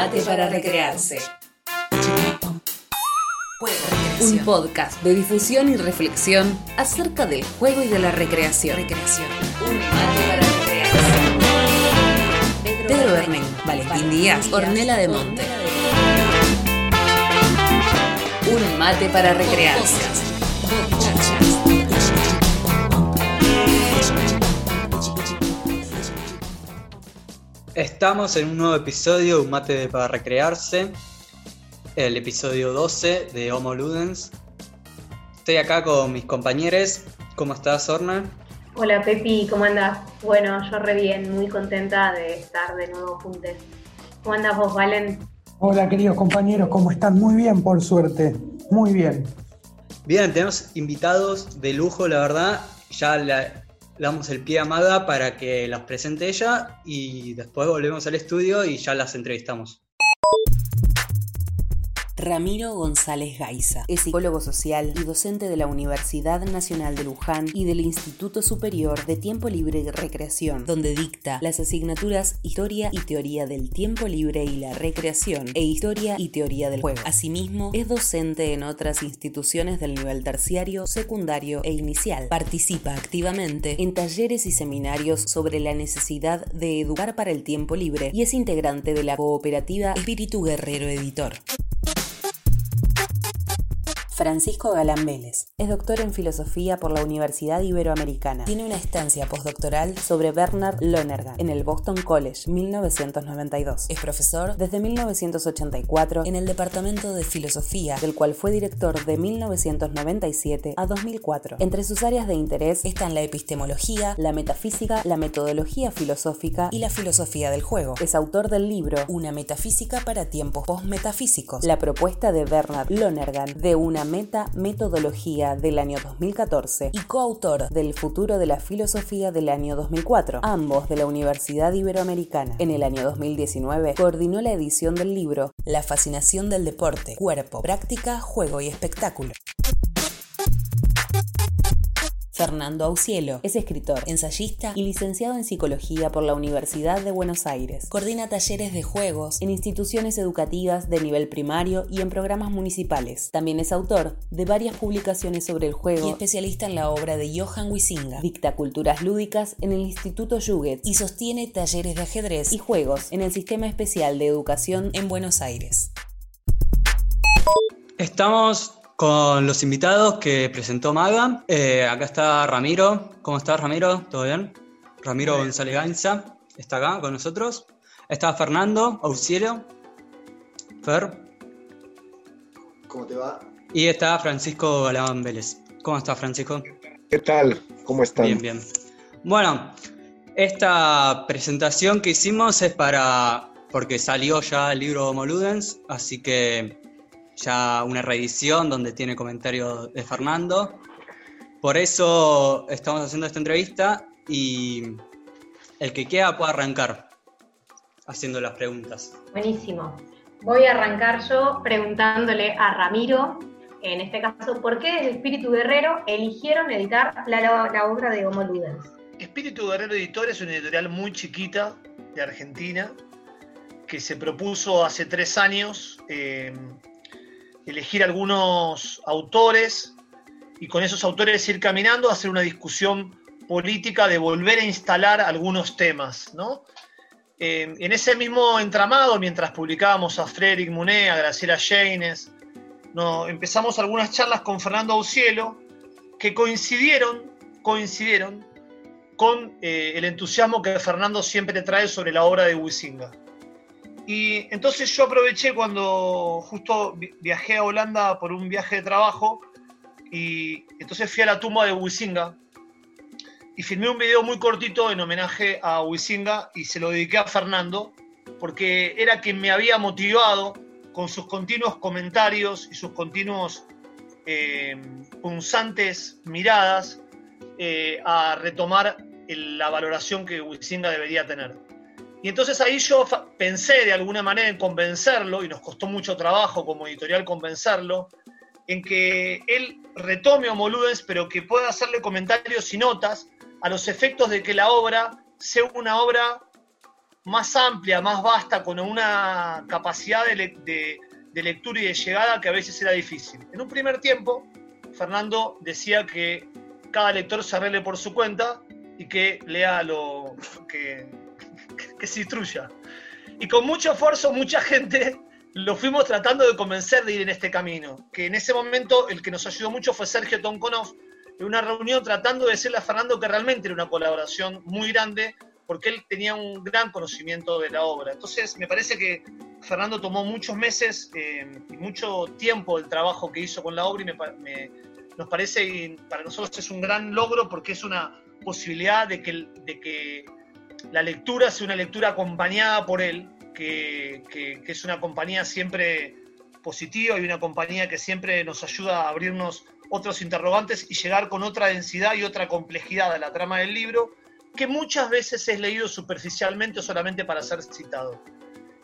mate para recrearse. Un podcast de difusión y reflexión acerca del juego y de la recreación. recreación. Un mate para recrearse. Pedro Bernén, Valentín Díaz, Ornela de Monte. Un mate para recrearse. Estamos en un nuevo episodio de Un mate para recrearse, el episodio 12 de Homo Ludens. Estoy acá con mis compañeros. ¿Cómo estás, Orna? Hola, Pepi, ¿cómo andas? Bueno, yo re bien, muy contenta de estar de nuevo juntos. ¿Cómo andas vos, Valen? Hola, queridos compañeros, ¿cómo están? Muy bien, por suerte. Muy bien. Bien, tenemos invitados de lujo, la verdad. Ya la, damos el pie a Maga para que las presente ella y después volvemos al estudio y ya las entrevistamos. Ramiro González Gaiza. Es psicólogo social y docente de la Universidad Nacional de Luján y del Instituto Superior de Tiempo Libre y Recreación, donde dicta las asignaturas Historia y Teoría del Tiempo Libre y la Recreación e Historia y Teoría del Juego. Asimismo, es docente en otras instituciones del nivel terciario, secundario e inicial. Participa activamente en talleres y seminarios sobre la necesidad de educar para el tiempo libre y es integrante de la cooperativa Espíritu Guerrero Editor. Francisco Galán Vélez. Es doctor en filosofía por la Universidad Iberoamericana. Tiene una estancia postdoctoral sobre Bernard Lonergan en el Boston College 1992. Es profesor desde 1984 en el Departamento de Filosofía, del cual fue director de 1997 a 2004. Entre sus áreas de interés están la epistemología, la metafísica, la metodología filosófica y la filosofía del juego. Es autor del libro Una metafísica para tiempos postmetafísicos, la propuesta de Bernard Lonergan de una meta metodología del año 2014 y coautor del futuro de la filosofía del año 2004, ambos de la Universidad Iberoamericana. En el año 2019 coordinó la edición del libro La fascinación del deporte, cuerpo, práctica, juego y espectáculo. Fernando Aucielo es escritor, ensayista y licenciado en psicología por la Universidad de Buenos Aires. Coordina talleres de juegos en instituciones educativas de nivel primario y en programas municipales. También es autor de varias publicaciones sobre el juego y especialista en la obra de Johann Wisinga. Dicta culturas lúdicas en el Instituto Juget y sostiene talleres de ajedrez y juegos en el Sistema Especial de Educación en Buenos Aires. Estamos con los invitados que presentó Maga. Eh, acá está Ramiro. ¿Cómo estás, Ramiro? ¿Todo bien? Ramiro González Gainza está acá con nosotros. Está Fernando Auxilio. Fer. ¿Cómo te va? Y está Francisco Galán Vélez. ¿Cómo estás, Francisco? ¿Qué tal? ¿Cómo están? Bien, bien. Bueno, esta presentación que hicimos es para. porque salió ya el libro Homo Ludens, así que ya una reedición donde tiene comentarios de Fernando. Por eso estamos haciendo esta entrevista y el que quiera puede arrancar haciendo las preguntas. Buenísimo. Voy a arrancar yo preguntándole a Ramiro, en este caso, ¿por qué el Espíritu Guerrero eligieron editar la, la obra de Homo Ludens? Espíritu Guerrero Editor es una editorial muy chiquita de Argentina que se propuso hace tres años eh, elegir algunos autores y con esos autores ir caminando hacer una discusión política de volver a instalar algunos temas, ¿no? Eh, en ese mismo entramado, mientras publicábamos a Frederick Muné, a Graciela Janes, no, empezamos algunas charlas con Fernando Aucielo que coincidieron, coincidieron con eh, el entusiasmo que Fernando siempre trae sobre la obra de Huizinga. Y entonces yo aproveché cuando justo viajé a Holanda por un viaje de trabajo y entonces fui a la tumba de Huizinga y filmé un video muy cortito en homenaje a Huizinga y se lo dediqué a Fernando porque era quien me había motivado con sus continuos comentarios y sus continuos eh, punzantes miradas eh, a retomar la valoración que Huizinga debería tener. Y entonces ahí yo pensé de alguna manera en convencerlo, y nos costó mucho trabajo como editorial convencerlo, en que él retome Homo Ludens, pero que pueda hacerle comentarios y notas a los efectos de que la obra sea una obra más amplia, más vasta, con una capacidad de, de lectura y de llegada que a veces era difícil. En un primer tiempo, Fernando decía que cada lector se arregle por su cuenta y que lea lo que, que, se instruya. Y con mucho esfuerzo, mucha gente lo fuimos tratando de convencer de ir en este camino. Que en ese momento el que nos ayudó mucho fue Sergio Tonkonov, en una reunión tratando de decirle a Fernando que realmente era una colaboración muy grande, porque él tenía un gran conocimiento de la obra. Entonces, me parece que Fernando tomó muchos meses eh, y mucho tiempo el trabajo que hizo con la obra y me, nos parece, y para nosotros es un gran logro porque es una posibilidad de que, de que la lectura sea una lectura acompañada por él, que, que, es una compañía siempre positiva y una compañía que siempre nos ayuda a abrirnos otros interrogantes y llegar con otra densidad y otra complejidad a la trama del libro, que muchas veces es leído superficialmente o solamente para ser citado.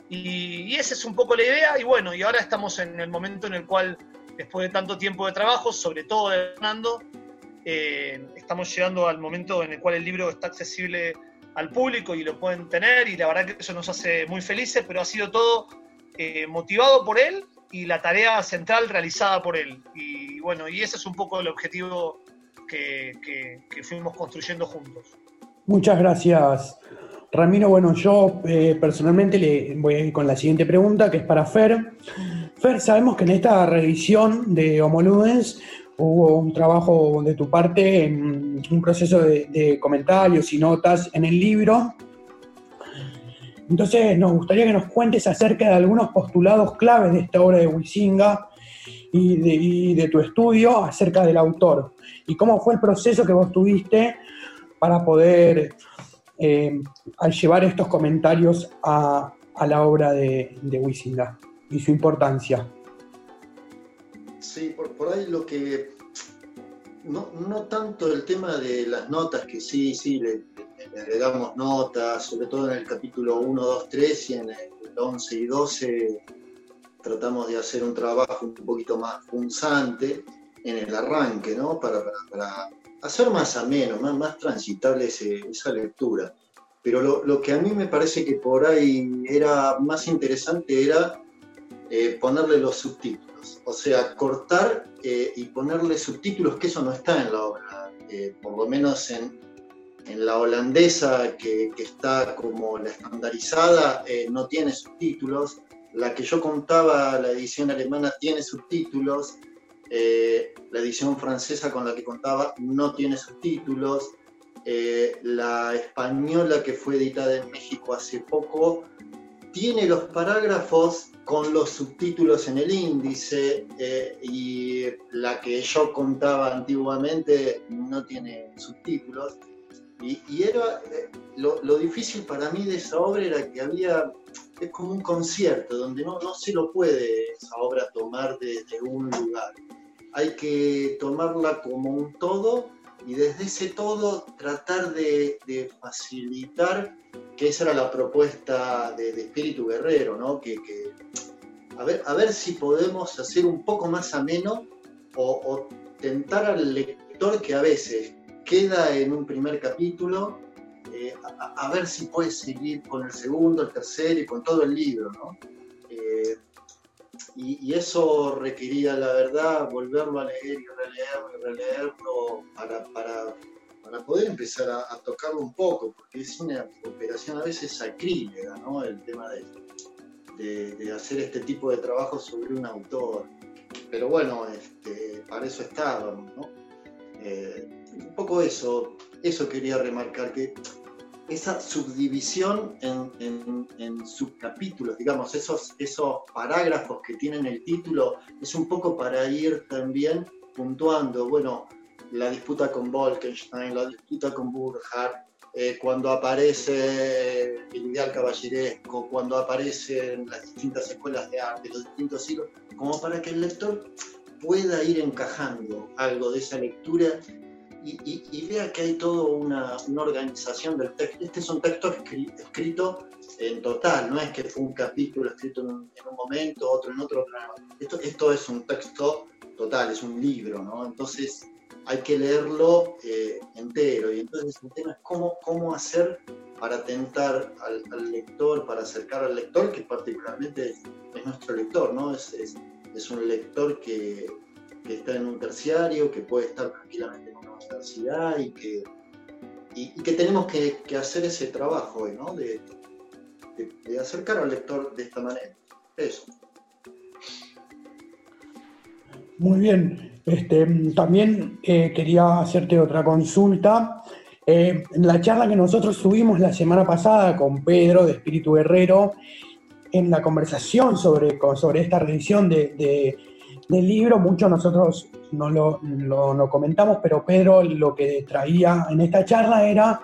Y, esa es un poco la idea, y bueno, y ahora estamos en el momento en el cual, después de tanto tiempo de trabajo, sobre todo de Fernando, eh, estamos llegando al momento en el cual el libro está accesible al público y lo pueden tener, y la verdad que eso nos hace muy felices, pero ha sido todo eh, motivado por él y la tarea central realizada por él. Y bueno, y ese es un poco el objetivo que, que fuimos construyendo juntos. Muchas gracias, Ramiro, bueno, yo eh, personalmente le voy a ir con la siguiente pregunta, que es para Fer. Fer, sabemos que en esta revisión de Homoludens hubo un trabajo de tu parte, un proceso de, comentarios y notas en el libro. Entonces, nos gustaría que nos cuentes acerca de algunos postulados claves de esta obra de Huizinga y de, tu estudio acerca del autor. Y cómo fue el proceso que vos tuviste para poder eh, al llevar estos comentarios a, la obra de, de y su importancia. Sí, por, ahí lo que. No, tanto el tema de las notas, que sí, sí, le, agregamos notas, sobre todo en el capítulo 1, 2, 3 y en el 11 y 12 tratamos de hacer un trabajo un poquito más punzante en el arranque, ¿no? Para, hacer más ameno, más, más transitable esa lectura. Pero lo, que a mí me parece que por ahí era más interesante era eh, ponerle los subtítulos. O sea, cortar eh, y ponerle subtítulos, que eso no está en la obra. Eh, por lo menos en, la holandesa, que, que, está como la estandarizada, no tiene subtítulos. La que yo contaba, la edición alemana, tiene subtítulos. Eh, la edición francesa con la que contaba no tiene subtítulos. Eh, la española que fue editada en México hace poco tiene los parágrafos con los subtítulos en el índice eh, y la que yo contaba antiguamente no tiene subtítulos. Y, era lo, difícil para mí de esa obra era que había, es como un concierto donde no, no se lo puede esa obra tomar desde un lugar hay que tomarla como un todo y desde ese todo tratar de, facilitar, que esa era la propuesta de, Espíritu Guerrero, ¿no? Que, a, ver, a ver si podemos hacer un poco más ameno o, tentar al lector que a veces queda en un primer capítulo, eh, a, ver si puede seguir con el segundo, el tercero y con todo el libro, ¿no? Eh, y, eso requería, la verdad, volverlo a leer y releerlo y releerlo para, para, para poder empezar a, tocarlo un poco, porque es una operación a veces sacrílega, ¿no? El tema de, de, hacer este tipo de trabajo sobre un autor. Pero bueno, este, para eso estábamos, ¿no? Eh, un poco eso, eso quería remarcar, que esa subdivisión en, subcapítulos, digamos, esos, esos parágrafos que tienen el título, es un poco para ir también puntuando, bueno, la disputa con Wolkenstein, la disputa con Burkhardt, eh, cuando aparece el ideal caballeresco, cuando aparecen las distintas escuelas de arte, los distintos siglos, como para que el lector pueda ir encajando algo de esa lectura y, vea que hay toda una, organización del texto. Este es un texto escrito en total, no es que fue un capítulo escrito en un, momento, otro en otro. Esto, esto es un texto total, es un libro, ¿no? Entonces, hay que leerlo eh, entero. Y entonces el tema es cómo, cómo hacer para tentar al, lector, para acercar al lector, que particularmente es, nuestro lector, ¿no? Es, un lector que, que, está en un terciario, que puede estar tranquilamente universidad y que, y, que tenemos que, hacer ese trabajo hoy, ¿no? De, acercar al lector de esta manera. Eso. Muy bien. Este, también eh, quería hacerte otra consulta. Eh, en la charla que nosotros tuvimos la semana pasada con Pedro de Espíritu Guerrero, en la conversación sobre, sobre esta revisión de, del libro, mucho nosotros no lo, lo, comentamos, pero Pedro lo que traía en esta charla era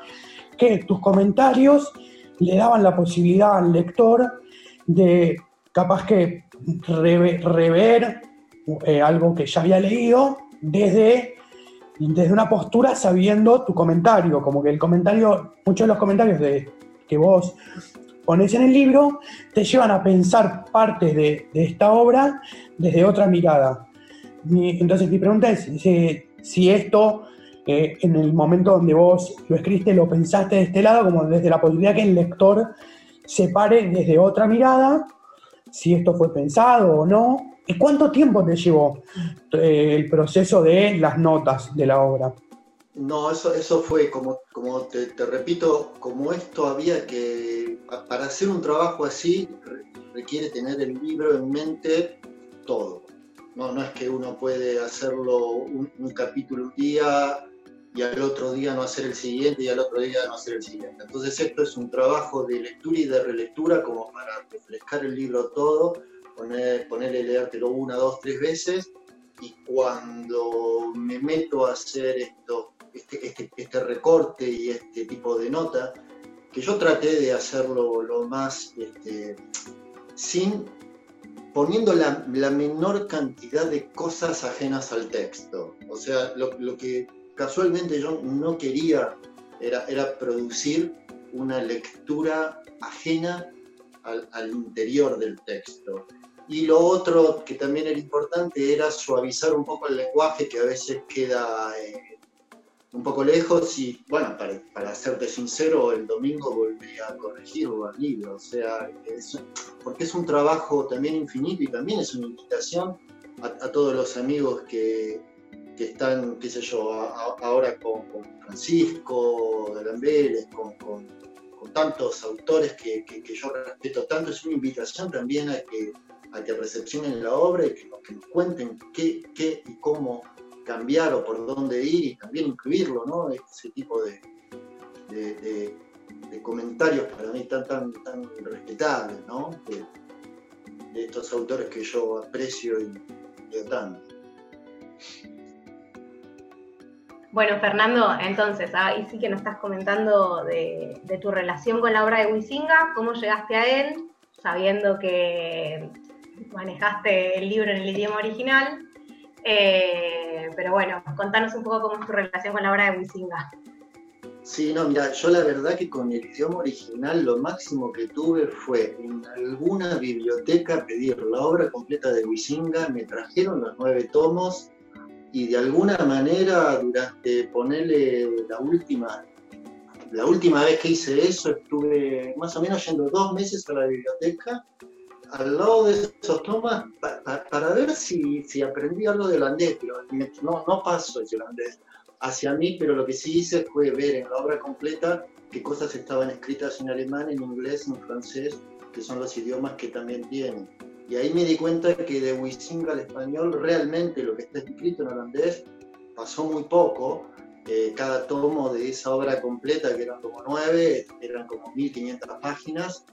que tus comentarios le daban la posibilidad al lector de capaz que rever eh, algo que ya había leído desde, desde una postura sabiendo tu comentario, como que el comentario, muchos de los comentarios de, que vos pones en el libro te llevan a pensar partes de, esta obra desde otra mirada. entonces mi pregunta es si, esto eh, en el momento donde vos lo escribiste lo pensaste de este lado, como desde la posibilidad que el lector se pare desde otra mirada, si esto fue pensado o no, ¿Y cuánto tiempo te llevó eh, el proceso de las notas de la obra? No, eso, eso fue, como, como te, repito, como esto había que, para hacer un trabajo así, requiere tener el libro en mente todo. No, no es que uno puede hacerlo un, capítulo un día y al otro día no hacer el siguiente y al otro día no hacer el siguiente. Entonces esto es un trabajo de lectura y de relectura como para refrescar el libro todo poner, ponerle leértelo una, dos, tres veces, y cuando me meto a hacer esto, este, este, este, recorte y este tipo de nota, que yo traté de hacerlo lo más este, sin poniendo la, menor cantidad de cosas ajenas al texto. O sea, lo, que casualmente yo no quería era, era producir una lectura ajena al, al, interior del texto. Y lo otro que también era importante era suavizar un poco el lenguaje que a veces queda eh, un poco lejos y bueno, para, para, serte sincero, el domingo volví a corregirlo al libro, o sea, porque es un trabajo también infinito y también es una invitación a, todos los amigos que, que, están, qué sé yo, ahora con, Francisco de Lambeles, con, con, tantos autores que, que, que yo respeto tanto, es una invitación también a que a que recepcionen la obra y que, nos cuenten qué, qué, y cómo cambiar o por dónde ir y también incluirlo, ¿no? Ese tipo de, comentarios para mí tan, tan respetables, ¿no? De, estos autores que yo aprecio y leo tanto. Bueno, Fernando, entonces, ahí sí que nos estás comentando de, de, tu relación con la obra de Huizinga, cómo llegaste a él, sabiendo que manejaste el libro en el idioma original. Eh, pero bueno, contanos un poco cómo es tu relación con la obra de Wisinga. Sí, no, mira, yo la verdad que con el idioma original lo máximo que tuve fue en alguna biblioteca pedir la obra completa de Wisinga, me trajeron los nueve tomos y de alguna manera durante ponerle la última, la última vez que hice eso estuve más o menos yendo dos meses a la biblioteca al lado de esos tomas para ver si, si, aprendí algo de holandés, pero no, no paso ese holandés hacia mí, pero lo que sí hice fue ver en la obra completa qué cosas estaban escritas en alemán, en inglés, en francés, que son los idiomas que también tienen. Y ahí me di cuenta que de Wisinga al español realmente lo que está escrito en holandés pasó muy poco. Eh, cada tomo de esa obra completa, que eran como nueve, eran como 1500 páginas,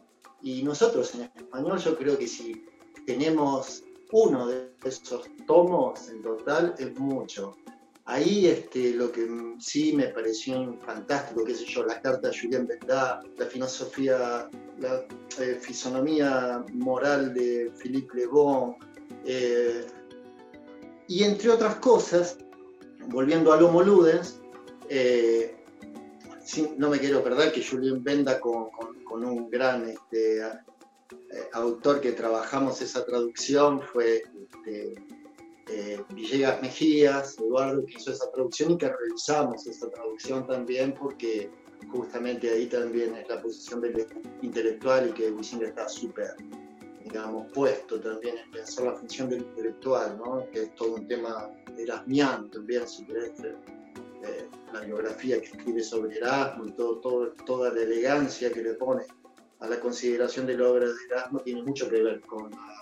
y nosotros en español yo creo que si tenemos uno de esos tomos en total es mucho. Ahí este, lo que sí me pareció fantástico, qué sé yo, la carta de Julien Benda, la filosofía, la eh, fisonomía moral de Philippe Le Bon, eh, y entre otras cosas, volviendo a Lomo Ludens, eh, no me quiero perder que Julien Benda con un gran este, eh, autor que trabajamos esa traducción, fue este, eh, Villegas Mejías, Eduardo, que hizo esa traducción y que revisamos esa traducción también porque justamente ahí también es la posición del intelectual y que Wisinga está súper, digamos, puesto también en pensar la función del intelectual, ¿no? que es todo un tema de Erasmian también, si querés, eh, la biografía que escribe sobre Erasmo y todo, todo, toda la elegancia que le pone a la consideración de la obra de Erasmo tiene mucho que ver con la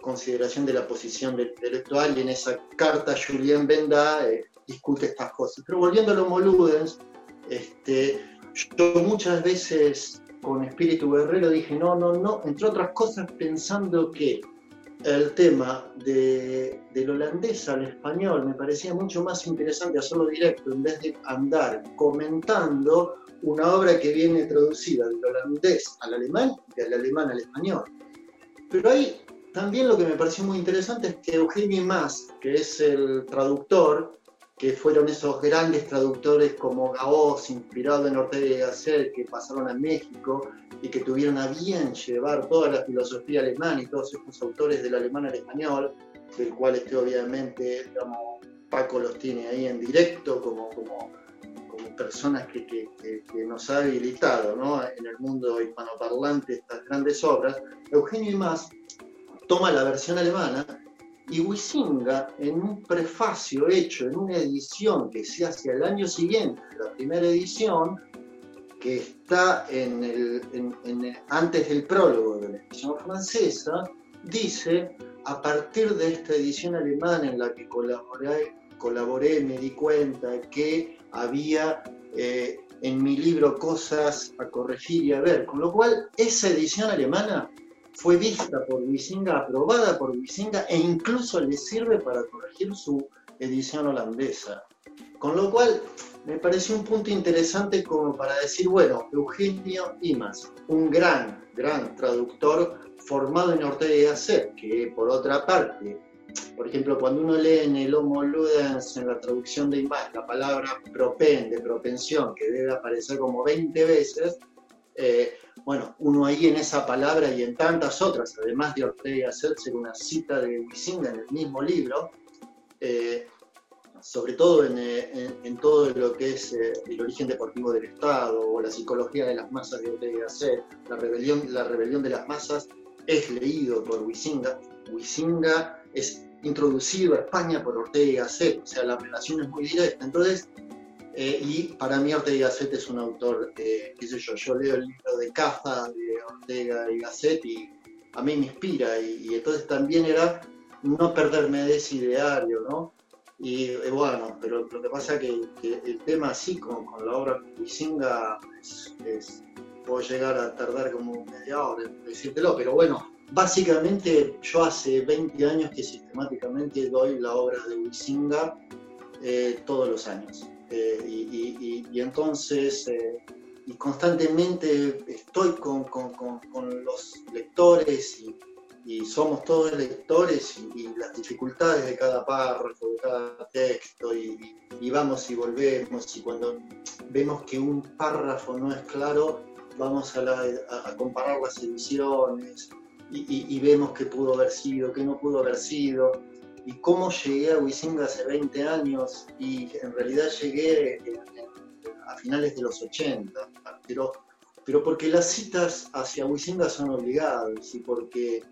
consideración de la posición del intelectual y en esa carta Julien Benda eh, discute estas cosas. Pero volviendo a los Moludens, este, yo muchas veces con espíritu guerrero dije no, no, no, entre otras cosas pensando que el tema de, del holandés al español me parecía mucho más interesante hacerlo directo en vez de andar comentando una obra que viene traducida del holandés al alemán y del alemán al español. Pero ahí también lo que me pareció muy interesante es que Eugenio Mas, que es el traductor, que fueron esos grandes traductores como Gaos, inspirado en Ortega y Gasset, que pasaron a México y que tuvieron a bien llevar toda la filosofía alemana y todos estos autores del alemán al español, del cual este obviamente, digamos, Paco los tiene ahí en directo como, como, como personas que, que, que, nos ha habilitado ¿no? en el mundo hispanoparlante estas grandes obras, Eugenio y más toma la versión alemana y Wisinga, en un prefacio hecho en una edición que se hace al año siguiente, la primera edición, que está en el, antes del prólogo de la edición francesa, dice, a partir de esta edición alemana en la que colaboré, colaboré me di cuenta que había eh, en mi libro cosas a corregir y a ver, con lo cual esa edición alemana fue vista por Wisinga, aprobada por Wisinga e incluso le sirve para corregir su edición holandesa. Con lo cual me pareció un punto interesante como para decir, bueno, Eugenio Imas, un gran, gran traductor formado en Ortega y Gasset, que por otra parte, por ejemplo, cuando uno lee en el Homo Ludens, en la traducción de Imas, la palabra propende, propensión, que debe aparecer como 20 veces, eh, bueno, uno ahí en esa palabra y en tantas otras, además de Ortega hacerse una cita de Wisinga en el mismo libro, eh, sobre todo eh, en, todo lo que es el origen deportivo del Estado o la psicología de las masas de Ortega Gasset, la rebelión, la rebelión de las masas es leído por Wisinga. Wisinga es introducido a España por Ortega Gasset, o sea, la relación es muy directa. Entonces, eh, y para mí Ortega y Gasset es un autor, eh, qué sé yo, yo leo el libro de Caza de Ortega y Gasset y a mí me inspira y, entonces también era no perderme de ese ideario, ¿no? Y eh, bueno, pero lo que pasa es que, el tema así, con, con la obra Wisinga, es, puedo llegar a tardar como media hora en decírtelo, pero bueno, básicamente yo hace 20 años que sistemáticamente doy la obra de Wisinga todos los años. Eh, y, entonces, eh, y constantemente estoy con, con, con, los lectores y, somos todos lectores y, las dificultades de cada párrafo, de cada texto, y, vamos y volvemos, y cuando vemos que un párrafo no es claro, vamos a, a comparar las ediciones y, vemos que pudo haber sido, que no pudo haber sido y cómo llegué a Wisinga hace 20 años y en realidad llegué a finales de los 80, pero, pero porque las citas hacia Wisinga son obligadas y porque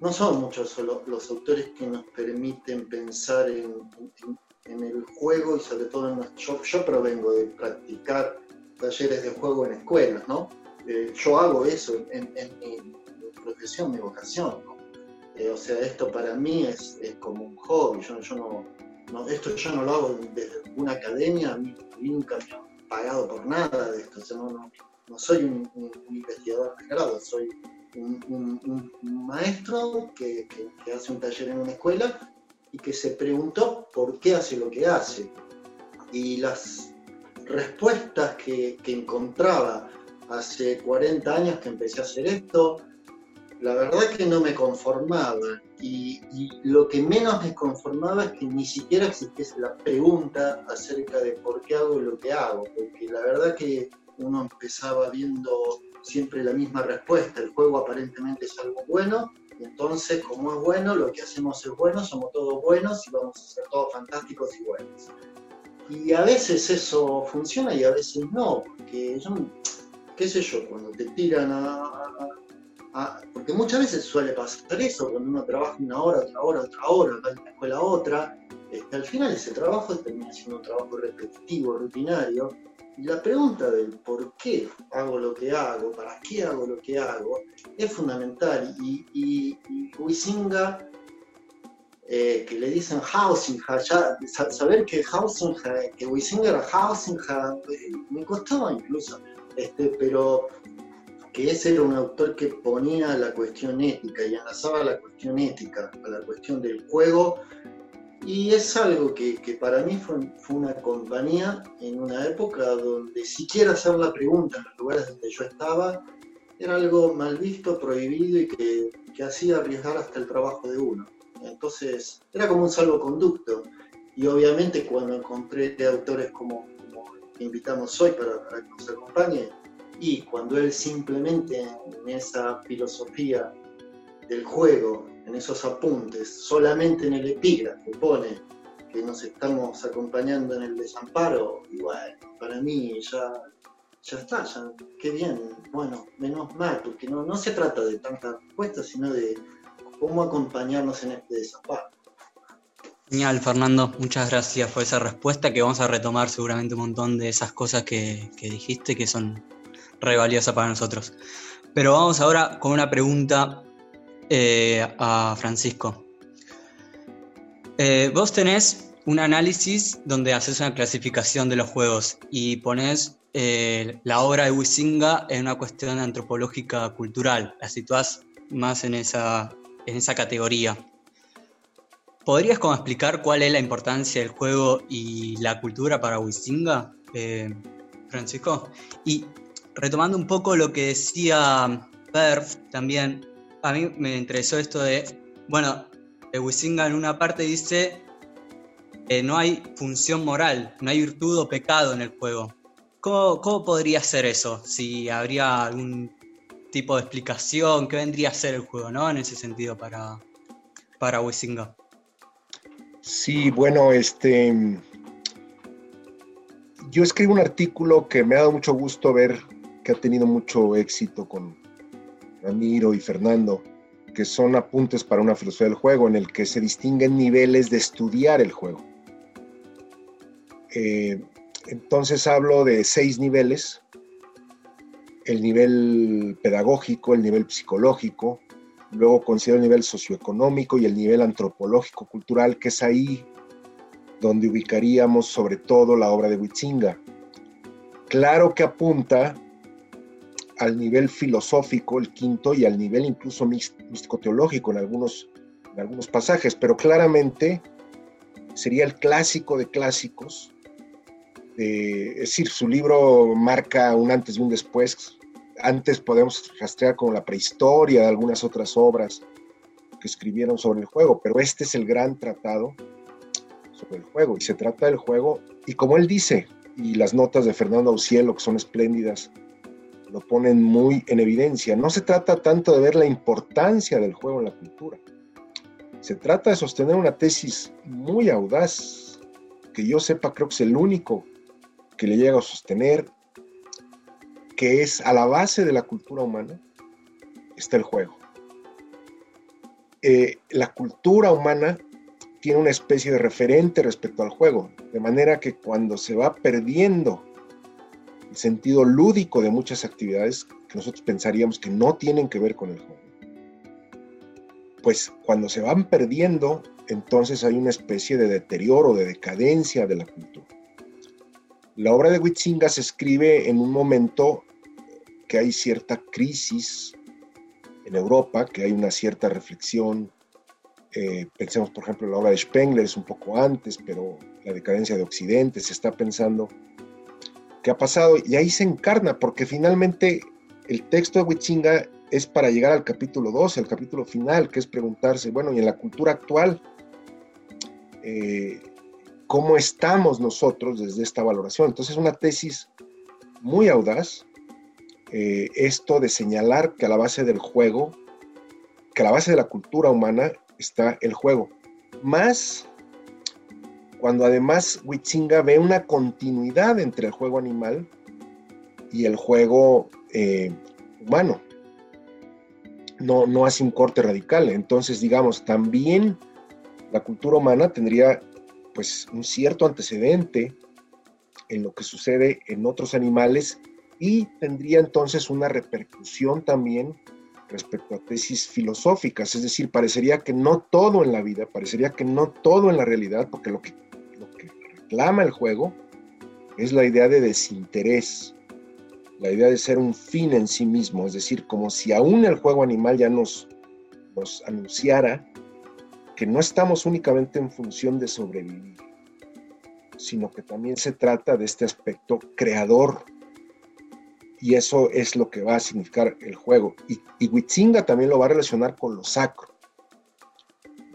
no son muchos los autores que nos permiten pensar en, el juego y sobre todo en yo, yo provengo de practicar talleres de juego en escuelas, ¿no? Eh, yo hago eso en, mi profesión, mi vocación. O sea, esto para mí es, como un hobby. Yo, no, esto yo no lo hago desde una academia, nunca me han pagado por nada de esto. no, soy un, investigador de grado, soy un, maestro que, hace un taller en una escuela y que se preguntó por qué hace lo que hace. Y las respuestas que, que encontraba hace 40 años que empecé a hacer esto, la verdad que no me conformaba y, lo que menos me conformaba es que ni siquiera existiese la pregunta acerca de por qué hago lo que hago, porque la verdad que uno empezaba viendo siempre la misma respuesta, el juego aparentemente es algo bueno Y entonces, como es bueno, lo que hacemos es bueno, somos todos buenos y vamos a ser todos fantásticos y buenos. Y a veces eso funciona y a veces no, porque yo, qué sé yo, cuando te tiran a, porque muchas veces suele pasar eso, cuando uno trabaja una hora, otra hora, otra hora, va de la escuela a otra, este, al final ese trabajo termina siendo un trabajo repetitivo, rutinario, y la pregunta del por qué hago lo que hago, para qué hago lo que hago, es fundamental. Y, y, y Huizinga, eh, que le dicen Hausinga, ya, saber que Hausinga, que Huizinga era Hausinga, eh, me costaba incluso, este, pero que ese era un autor que ponía la cuestión ética y enlazaba la cuestión ética a la cuestión del juego y es algo que, para mí fue, una compañía en una época donde siquiera hacer la pregunta en los lugares donde yo estaba era algo mal visto, prohibido y que, hacía arriesgar hasta el trabajo de uno. Entonces era como un salvoconducto. Y obviamente cuando encontré autores como, como que invitamos hoy para, para, que nos acompañe, y cuando él simplemente en esa filosofía del juego en esos apuntes, solamente en el epígrafe pone que nos estamos acompañando en el desamparo, y bueno, para mí ya, ya está, ya, qué bien, bueno, menos mal, porque no, no se trata de tanta respuesta, sino de cómo acompañarnos en este desamparo. Genial, Fernando, muchas gracias por esa respuesta que vamos a retomar seguramente un montón de esas cosas que, que dijiste que son re valiosas para nosotros. Pero vamos ahora con una pregunta eh, a Francisco. Eh, vos tenés un análisis donde haces una clasificación de los juegos y pones eh, la obra de Wisinga en una cuestión antropológica cultural, la situás más en esa, en esa categoría. ¿Podrías como explicar cuál es la importancia del juego y la cultura para Wisinga, Francisco? Y retomando un poco lo que decía Perf también, a mí me interesó esto de, bueno, Wisinga en una parte dice, que no hay función moral, no hay virtud o pecado en el juego. ¿Cómo, podría ser eso? Si habría algún tipo de explicación, ¿qué vendría a ser el juego, no? En ese sentido para, para Wisinga. Sí, bueno, este. Yo escribo un artículo que me ha dado mucho gusto ver que ha tenido mucho éxito con, Ramiro y Fernando, que son apuntes para una filosofía del juego en el que se distinguen niveles de estudiar el juego. Eh, entonces hablo de seis niveles, el nivel pedagógico, el nivel psicológico, luego considero el nivel socioeconómico y el nivel antropológico cultural, que es ahí donde ubicaríamos sobre todo la obra de Huitzinga. Claro que apunta al nivel filosófico, el quinto, y al nivel incluso místico-teológico en algunos, en algunos pasajes, pero claramente sería el clásico de clásicos. es decir, su libro marca un antes y un después. Antes podemos rastrear como la prehistoria de algunas otras obras que escribieron sobre el juego, pero este es el gran tratado sobre el juego, y se trata del juego, y como él dice, y las notas de Fernando Aucielo, que son espléndidas, lo ponen muy en evidencia. No se trata tanto de ver la importancia del juego en la cultura. Se trata de sostener una tesis muy audaz, que yo sepa creo que es el único que le llega a sostener, que es a la base de la cultura humana está el juego. Eh, la cultura humana tiene una especie de referente respecto al juego, de manera que cuando se va perdiendo sentido lúdico de muchas actividades que nosotros pensaríamos que no tienen que ver con el juego. Pues cuando se van perdiendo, entonces hay una especie de deterioro, de decadencia de la cultura. La obra de Huitzinga se escribe en un momento que hay cierta crisis en Europa, que hay una cierta reflexión. Eh, pensemos, por ejemplo, la obra de Spengler, es un poco antes, pero la decadencia de Occidente, se está pensando que ha pasado y ahí se encarna, porque finalmente el texto de Huichinga es para llegar al capítulo 12, al capítulo final, que es preguntarse, bueno, y en la cultura actual, eh, ¿cómo estamos nosotros desde esta valoración? Entonces es una tesis muy audaz, eh, esto de señalar que a la base del juego, que a la base de la cultura humana está el juego. Más cuando además Huitzinga ve una continuidad entre el juego animal y el juego eh, humano. No, no hace un corte radical. Entonces, digamos, también la cultura humana tendría pues un cierto antecedente en lo que sucede en otros animales y tendría entonces una repercusión también respecto a tesis filosóficas, es decir, parecería que no todo en la vida, parecería que no todo en la realidad, porque lo que, reclama el juego es la idea de desinterés, la idea de ser un fin en sí mismo, es decir, como si aún el juego animal ya nos, nos anunciara que no estamos únicamente en función de sobrevivir, sino que también se trata de este aspecto creador. Y eso es lo que va a significar el juego. Y, y Huitzinga también lo va a relacionar con lo sacro.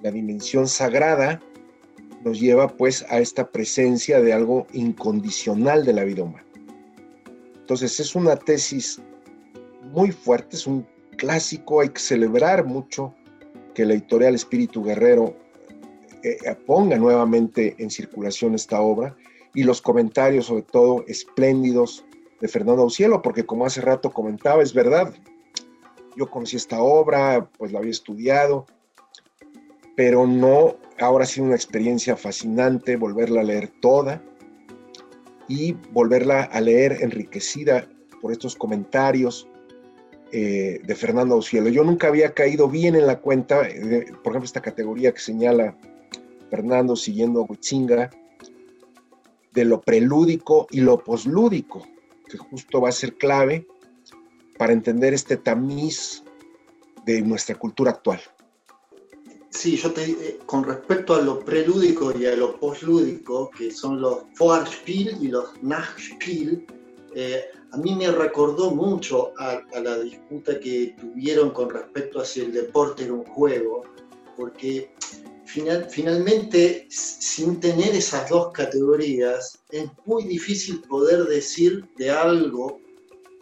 La dimensión sagrada nos lleva pues a esta presencia de algo incondicional de la vida humana. Entonces es una tesis muy fuerte, es un clásico, hay que celebrar mucho que la editorial Espíritu Guerrero eh, ponga nuevamente en circulación esta obra y los comentarios, sobre todo espléndidos, de Fernando Aucielo, porque como hace rato comentaba, es verdad, yo conocí esta obra, pues la había estudiado, pero no, ahora ha sido una experiencia fascinante volverla a leer toda y volverla a leer enriquecida por estos comentarios eh, de Fernando Aucielo. Yo nunca había caído bien en la cuenta, por ejemplo, esta categoría que señala Fernando siguiendo a Huitzinga, de lo prelúdico y lo poslúdico, que justo va a ser clave para entender este tamiz de nuestra cultura actual. Sí, yo te eh, con respecto a lo prelúdico y a lo poslúdico, que son los Vorspiel y los Nachspiel, eh, a mí me recordó mucho a, a, la disputa que tuvieron con respecto a si el deporte era un juego, porque finalmente, sin tener esas dos categorías, es muy difícil poder decir de algo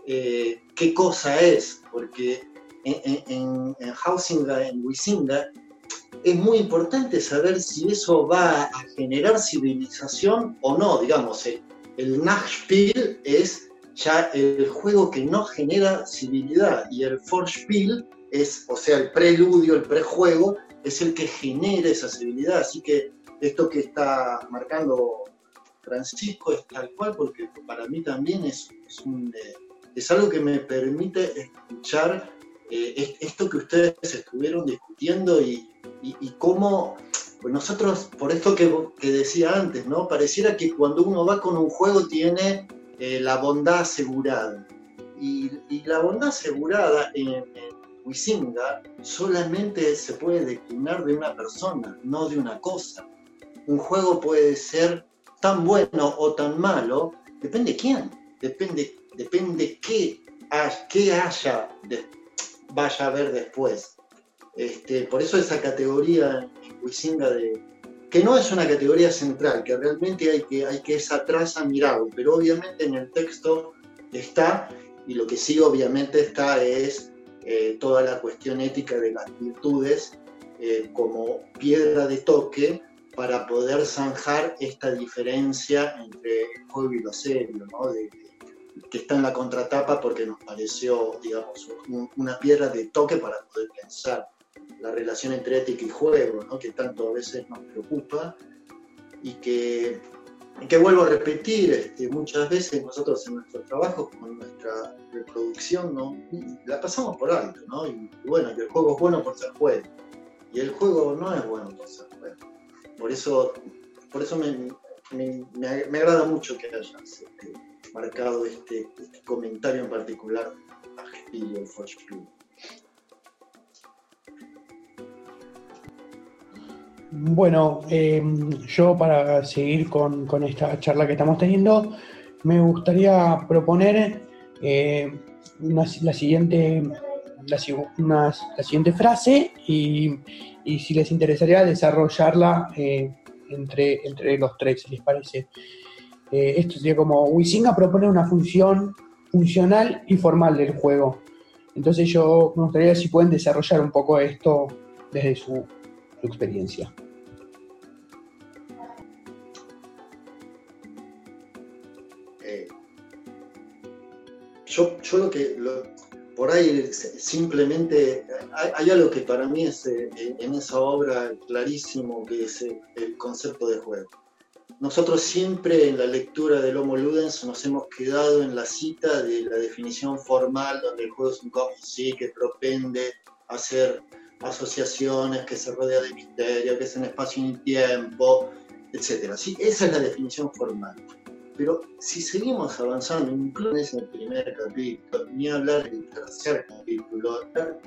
eh, qué cosa es, porque en, en, en Hausinga, en Wisinga, es muy importante saber si eso va a generar civilización o no. Digamos, el, el Nachspiel es ya el juego que no genera civilidad y el Vorspiel es, o sea, el preludio, el prejuego, es el que genera esa civilidad. Así que esto que está marcando Francisco es tal cual, porque para mí también es, es, un, eh, es algo que me permite escuchar eh, esto que ustedes estuvieron discutiendo y, y, y cómo pues nosotros, por esto que, que, decía antes, ¿no? Pareciera que cuando uno va con un juego tiene eh, la bondad asegurada. Y, y, la bondad asegurada en, en solamente se puede declinar de una persona, no de una cosa. Un juego puede ser tan bueno o tan malo, depende de quién, depende, depende qué, qué haya, de, vaya a ver después. Este, por eso esa categoría en Huizinga de que no es una categoría central, que realmente hay que, hay que esa traza mirado, pero obviamente en el texto está, y lo que sí obviamente está es eh, toda la cuestión ética de las virtudes eh, como piedra de toque para poder zanjar esta diferencia entre el juego y lo serio, ¿no? de, que está en la contratapa porque nos pareció, digamos, un, una piedra de toque para poder pensar la relación entre ética y juego, ¿no? que tanto a veces nos preocupa y que que vuelvo a repetir, este, muchas veces nosotros en nuestro trabajo, con nuestra reproducción, ¿no? la pasamos por alto, ¿no? Y, bueno, que el juego es bueno por ser juego. Y el juego no es bueno por ser juego. Por eso, por eso me, me, me, me agrada mucho que hayas este, marcado este, este, comentario en particular a Gestillo y Forspiel. Bueno, eh, yo para seguir con, esta charla que estamos teniendo, me gustaría proponer eh, la, siguiente, la, siguiente frase y, y, si les interesaría desarrollarla eh, entre, entre los tres, si les parece. Esto sería como, Wisinga propone una función funcional y formal del juego. Entonces yo me gustaría si pueden desarrollar un poco esto desde su, experiencia. Eh, yo, yo, lo que por ahí simplemente hay, algo que para mí es eh, en esa obra clarísimo que es el concepto de juego. Nosotros siempre en la lectura del Homo Ludens nos hemos quedado en la cita de la definición formal, donde el juego es un campo sí que propende a hacer asociaciones, que se rodea de misterio, que es en espacio y tiempo, etc. ¿sí? Esa es la definición formal. Pero si seguimos avanzando, incluso en el primer capítulo, ni hablar del tercer capítulo,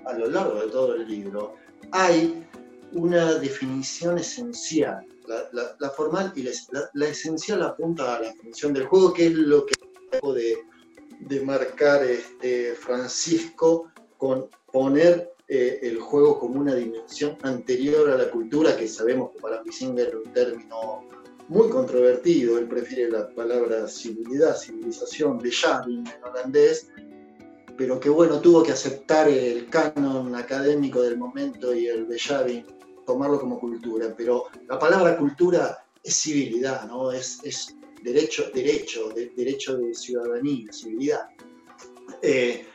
a lo largo de todo el libro, hay una definición esencial la, formal y la, esencial apunta a la función del juego, que es lo que de, de marcar este Francisco con poner eh, el juego como una dimensión anterior a la cultura, que sabemos que para Pissinger es un término muy controvertido, él prefiere la palabra civilidad, civilización, de en holandés, pero que bueno, tuvo que aceptar el canon académico del momento y el de tomarlo como cultura, pero la palabra cultura es civilidad, ¿no? Es, derecho, derecho, de, derecho de ciudadanía, civilidad. Eh,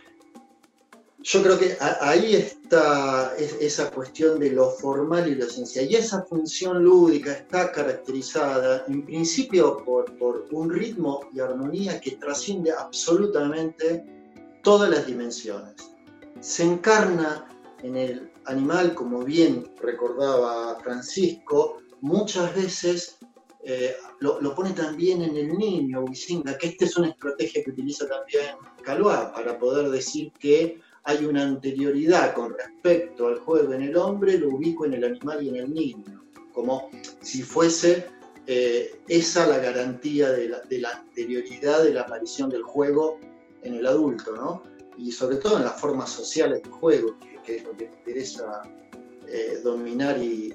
yo creo que ahí está esa cuestión de lo formal y lo esencial. Y esa función lúdica está caracterizada en principio por, por un ritmo y armonía que trasciende absolutamente todas las dimensiones. Se encarna en el animal, como bien recordaba Francisco, muchas veces eh, lo, pone también en el niño, Wisinga, que esta es una estrategia que utiliza también Calois para poder decir que hay una anterioridad con respecto al juego en el hombre, lo ubico en el animal y en el niño, como si fuese eh, esa la garantía de la, de la, anterioridad de la aparición del juego en el adulto, ¿no? Y sobre todo en las formas sociales del juego, que es lo que me interesa eh, dominar y,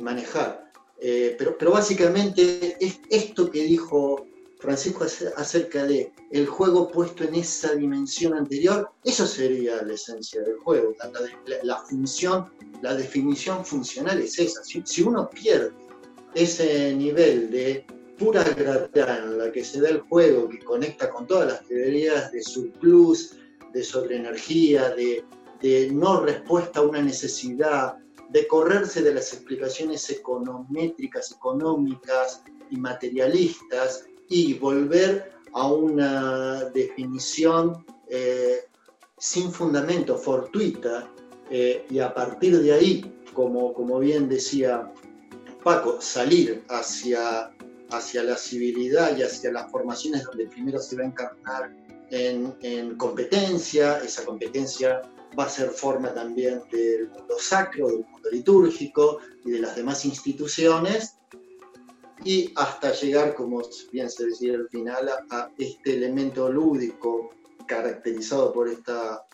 manejar. Eh, pero, pero básicamente es esto que dijo Francisco acerca de el juego puesto en esa dimensión anterior, eso sería la esencia del juego. La, función, la definición funcional es esa. Si, uno pierde ese nivel de pura gratitud en la que se da el juego, que conecta con todas las teorías de surplus, de sobreenergía, de, de no respuesta a una necesidad, de correrse de las explicaciones econométricas, económicas y materialistas y volver a una definición eh, sin fundamento, fortuita, eh, y a partir de ahí, como, como bien decía Paco, salir hacia, hacia la civilidad y hacia las formaciones donde primero se va a encarnar en, en competencia, esa competencia va a ser forma también del mundo sacro, del mundo litúrgico y de las demás instituciones, y hasta llegar, como bien se decía al final, a, este elemento lúdico caracterizado por esta,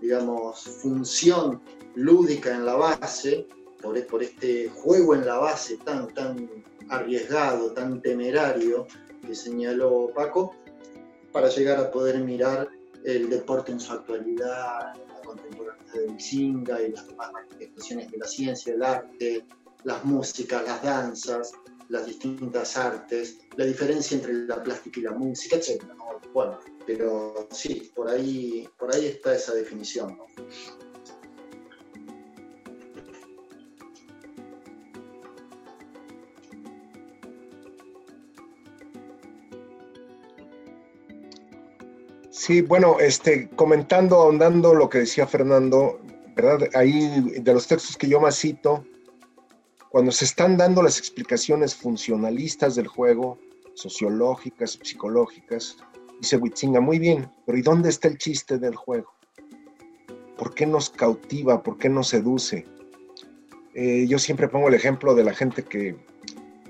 digamos, función lúdica en la base, por, por este juego en la base tan, tan arriesgado, tan temerario que señaló Paco, para llegar a poder mirar el deporte en su actualidad, contemporánea de Misinga y las demás manifestaciones de la ciencia, el arte, las músicas, las danzas, las distintas artes, la diferencia entre la plástica y la música, etc. Bueno, pero sí, por ahí, por ahí está esa definición. Sí, bueno, este, comentando, ahondando lo que decía Fernando, ¿verdad? Ahí de los textos que yo más cito, cuando se están dando las explicaciones funcionalistas del juego, sociológicas, psicológicas, dice Witzinga, muy bien, pero ¿y dónde está el chiste del juego? ¿Por qué nos cautiva? ¿Por qué nos seduce? Eh, yo siempre pongo el ejemplo de la gente que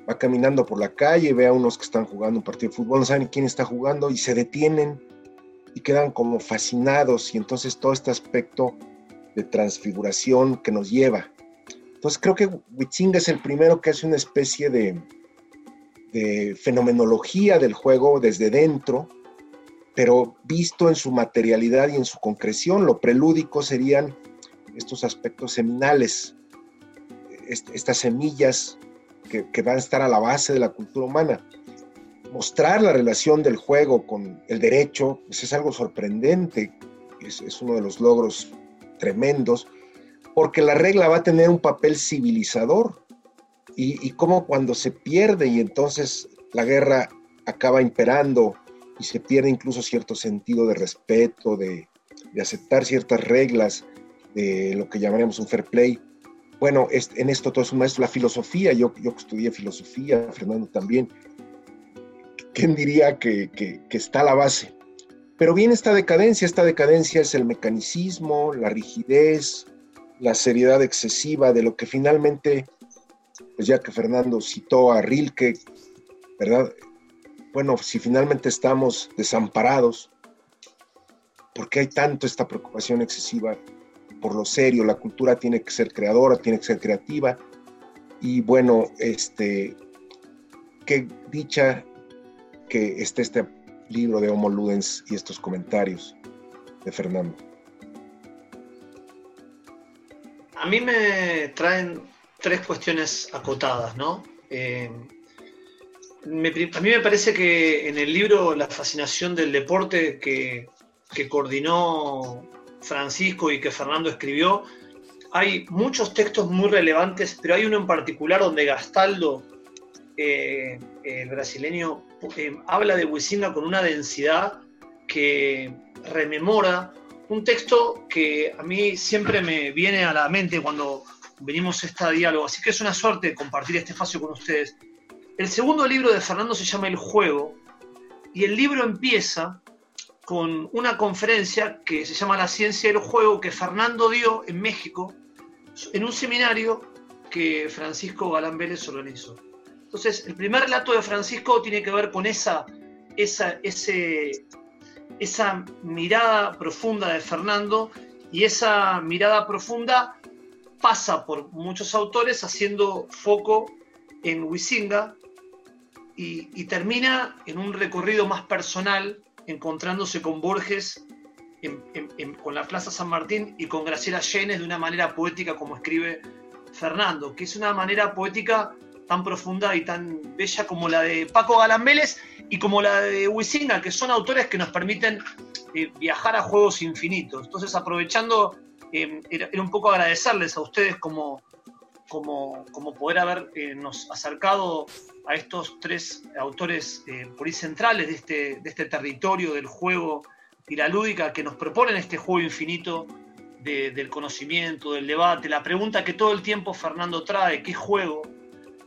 va caminando por la calle, ve a unos que están jugando un partido de fútbol, no saben quién está jugando y se detienen y quedan como fascinados y entonces todo este aspecto de transfiguración que nos lleva. Entonces creo que Huitzinga es el primero que hace una especie de, de fenomenología del juego desde dentro pero visto en su materialidad y en su concreción, lo prelúdico serían estos aspectos seminales, estas semillas que, van a estar a la base de la cultura humana. Mostrar la relación del juego con el derecho pues es algo sorprendente, es, uno de los logros tremendos, porque la regla va a tener un papel civilizador y, y como cuando se pierde y entonces la guerra acaba imperando y se pierde incluso cierto sentido de respeto, de, de aceptar ciertas reglas, de lo que llamaríamos un fair play. Bueno, en esto todo es un maestro. La filosofía, yo, yo estudié filosofía, Fernando también. ¿Quién diría que, que, está la base? Pero viene esta decadencia, esta decadencia es el mecanicismo, la rigidez, la seriedad excesiva de lo que finalmente, pues ya que Fernando citó a Rilke, ¿verdad? Bueno, si finalmente estamos desamparados, ¿por qué hay tanto esta preocupación excesiva por lo serio? La cultura tiene que ser creadora, tiene que ser creativa. Y bueno, este, qué dicha que esté este libro de Homo Ludens y estos comentarios de Fernando. A mí me traen tres cuestiones acotadas, ¿no? Eh, a mí me parece que en el libro La fascinación del deporte que, coordinó Francisco y que Fernando escribió, hay muchos textos muy relevantes, pero hay uno en particular donde Gastaldo, eh, el brasileño, eh, habla de Huizinga con una densidad que rememora un texto que a mí siempre me viene a la mente cuando venimos a este diálogo, así que es una suerte compartir este espacio con ustedes. El segundo libro de Fernando se llama El Juego y el libro empieza con una conferencia que se llama La ciencia del juego que Fernando dio en México en un seminario que Francisco Galán Vélez organizó. Entonces, el primer relato de Francisco tiene que ver con esa, esa, ese, esa mirada profunda de Fernando y esa mirada profunda pasa por muchos autores haciendo foco en Huizinga y, termina en un recorrido más personal encontrándose con Borges con la Plaza San Martín y con Graciela Llenes de una manera poética como escribe Fernando, que es una manera poética tan profunda y tan bella como la de Paco Galán y como la de Huizinga, que son autores que nos permiten eh, viajar a juegos infinitos. Entonces, aprovechando, eh, era, un poco agradecerles a ustedes como, como, poder habernos eh, acercado a estos tres autores por ahí centrales de este, de este territorio del juego y la lúdica que nos proponen este juego infinito del conocimiento, del debate, la pregunta que todo el tiempo Fernando trae, ¿qué juego?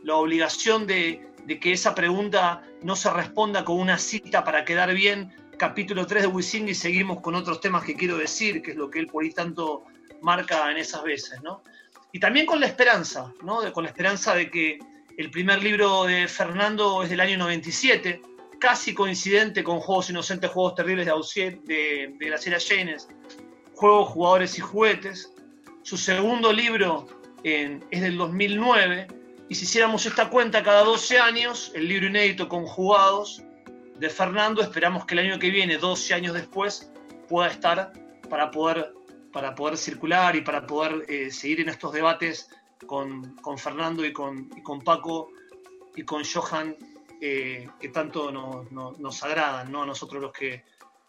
La obligación de, de que esa pregunta no se responda con una cita para quedar bien, capítulo 3 de Wisinga y seguimos con otros temas que quiero decir, que es lo que él por ahí tanto marca en esas veces, ¿no? Y también con la esperanza, ¿no? con la esperanza de que el primer libro de Fernando es del año 97, casi coincidente con Juegos Inocentes, Juegos Terribles de, Ausier, de, de Graciela Janes, Juegos, Jugadores y Juguetes. Su segundo libro es del 2009 y si hiciéramos esta cuenta cada 12 años, el libro inédito Conjugados de Fernando, esperamos que el año que viene, 12 años después, pueda estar para poder, para poder circular y para poder eh, seguir en estos debates con, Fernando y con, con, Paco y con Johan, eh, que tanto nos, nos, agradan, ¿no? nosotros los que,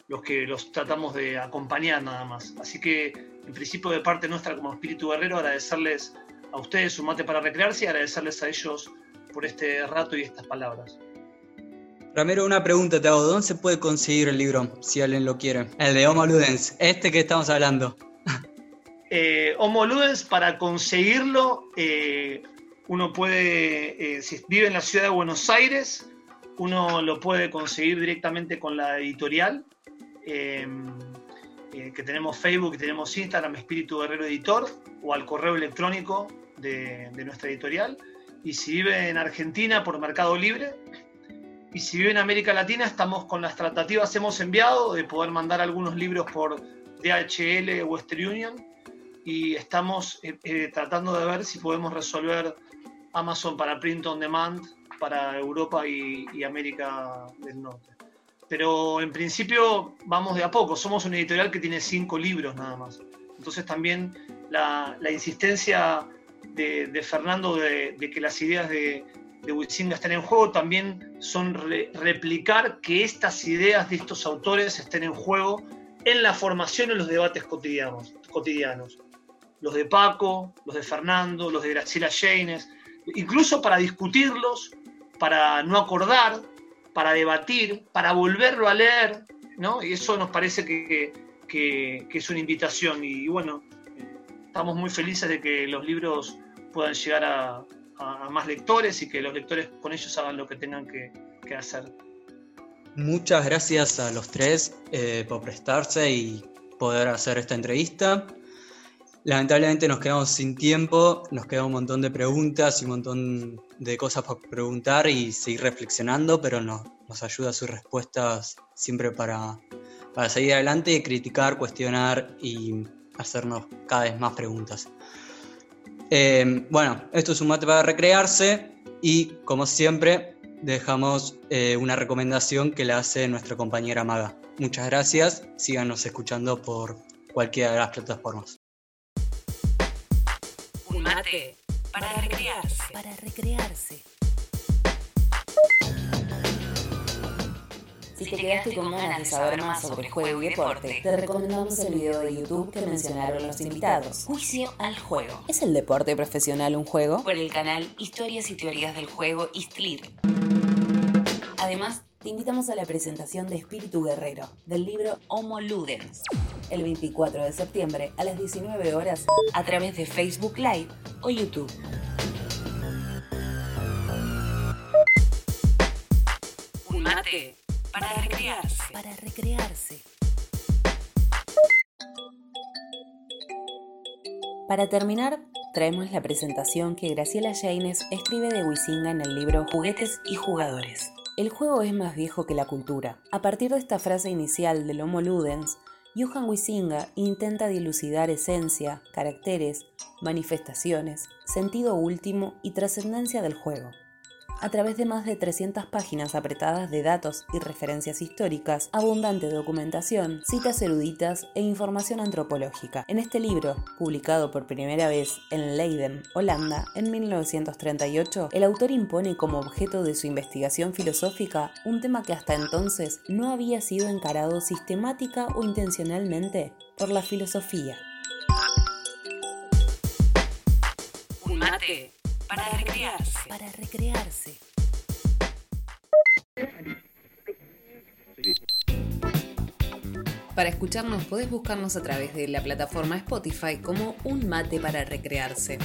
los que los tratamos de acompañar nada más. Así que, en principio, de parte nuestra como Espíritu Guerrero, agradecerles a ustedes un mate para recrearse y agradecerles a ellos por este rato y estas palabras. Ramiro, una pregunta te hago. ¿Dónde se puede conseguir el libro, si alguien lo quiere? El de Homo Ludens, este que estamos hablando. Eh, Homo Ludens, para conseguirlo, eh, uno puede, eh, si vive en la ciudad de Buenos Aires, uno lo puede conseguir directamente con la editorial, que tenemos Facebook tenemos Instagram, Espíritu Guerrero Editor, o al correo electrónico de, nuestra editorial. Y si vive en Argentina, por Mercado Libre. Y si vive en América Latina, estamos con las tratativas, hemos enviado de poder mandar algunos libros por DHL o Western Union. Y estamos eh, eh, tratando de ver si podemos resolver Amazon para print on demand para Europa y, América del Norte. pero en principio vamos de a poco. Somos una editorial que tiene cinco libros nada más. Entonces también la, insistencia de, Fernando de, que las ideas de, de Huizinga estén en juego también son replicar que estas ideas de estos autores estén en juego en la formación y los debates cotidianos, cotidianos. Los de Paco, los de Fernando, los de Graciela Janes, incluso para discutirlos, para no acordar, para debatir, para volverlo a leer, ¿no? Y eso nos parece que, es una invitación. Y, bueno, estamos muy felices de que los libros puedan llegar a, más lectores y que los lectores con ellos hagan lo que tengan que, hacer. Muchas gracias a los tres eh, por prestarse y poder hacer esta entrevista. Lamentablemente nos quedamos sin tiempo, nos queda un montón de preguntas y un montón de cosas por preguntar y seguir reflexionando, pero nos, ayuda sus respuestas siempre para, para seguir adelante, criticar, cuestionar y hacernos cada vez más preguntas. Eh, bueno, esto es un mate para recrearse y como siempre dejamos eh, una recomendación que la hace nuestra compañera Maga. Muchas gracias, síganos escuchando por cualquiera de las plataformas para recrearse. Para recrearse. Si te quedaste con ganas de saber más sobre juego y deporte, te recomendamos el video de YouTube que mencionaron los invitados. Juicio al juego. ¿Es el deporte profesional un juego? Por el canal Historias y Teorías del Juego Istlir. Además, te invitamos a la presentación de Espíritu Guerrero, del libro Homo Ludens, el 24 de septiembre a las 19 horas a través de Facebook Live o YouTube. Un mate para recrearse. Para terminar, traemos la presentación que Graciela Jaines escribe de Wisinga en el libro Juguetes y Jugadores. El juego es más viejo que la cultura. A partir de esta frase inicial del Homo Ludens, Johan Wisinga intenta dilucidar esencia, caracteres, manifestaciones, sentido último y trascendencia del juego a través de más de 300 páginas apretadas de datos y referencias históricas, abundante documentación, citas eruditas e información antropológica. En este libro, publicado por primera vez en Leiden, Holanda, en 1938, el autor impone como objeto de su investigación filosófica un tema que hasta entonces no había sido encarado sistemática o intencionalmente por la filosofía. Un mate para recrearse. Para recrearse. Para escucharnos podés buscarnos a través de la plataforma Spotify como Un Mate para Recrearse.